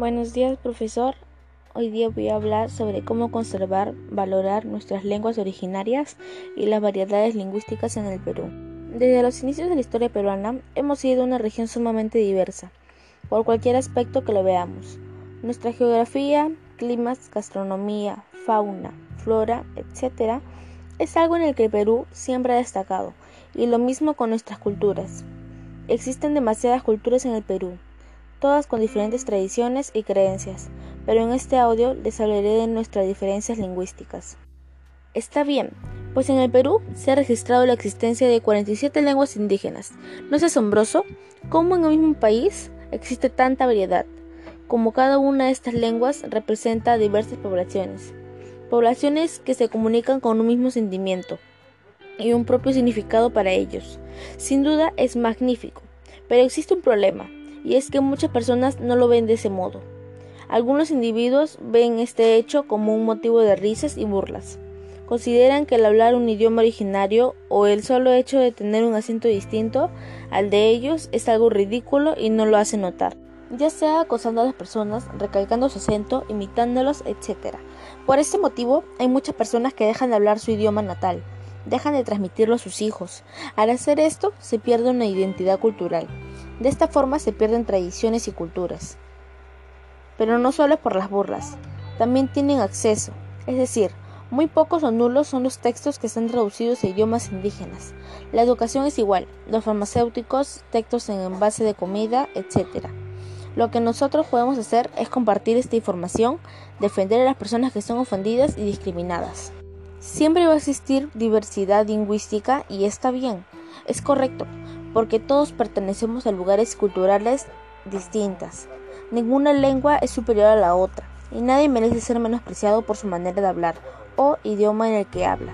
Buenos días, profesor. Hoy día voy a hablar sobre cómo conservar, valorar nuestras lenguas originarias y las variedades lingüísticas en el Perú. Desde los inicios de la historia peruana hemos sido una región sumamente diversa, por cualquier aspecto que lo veamos. Nuestra geografía, climas, gastronomía, fauna, flora, etc., es algo en el que el Perú siempre ha destacado, y lo mismo con nuestras culturas. Existen demasiadas culturas en el Perú, todas con diferentes tradiciones y creencias, pero en este audio les hablaré de nuestras diferencias lingüísticas. Está bien, pues en el Perú se ha registrado la existencia de 47 lenguas indígenas. ¿No es asombroso cómo en el mismo país existe tanta variedad? Como cada una de estas lenguas representa diversas poblaciones, poblaciones que se comunican con un mismo sentimiento y un propio significado para ellos. Sin duda es magnífico, pero existe un problema, y es que muchas personas no lo ven de ese modo. Algunos individuos ven este hecho como un motivo de risas y burlas. Consideran que el hablar un idioma originario o el solo hecho de tener un acento distinto al de ellos es algo ridículo y no lo hacen notar, ya sea acosando a las personas, recalcando su acento, imitándolos, etc. Por este motivo, hay muchas personas que dejan de hablar su idioma natal, dejan de transmitirlo a sus hijos. Al hacer esto, se pierde una identidad cultural. De esta forma se pierden tradiciones y culturas. Pero no solo por las burlas, también tienen acceso, es decir, muy pocos o nulos son los textos que están traducidos a idiomas indígenas. La educación es igual, los farmacéuticos, textos en envase de comida, etc. Lo que nosotros podemos hacer es compartir esta información, defender a las personas que son ofendidas y discriminadas. Siempre va a existir diversidad lingüística y está bien, es correcto, porque todos pertenecemos a lugares culturales distintas. Ninguna lengua es superior a la otra, y nadie merece ser menospreciado por su manera de hablar o idioma en el que habla.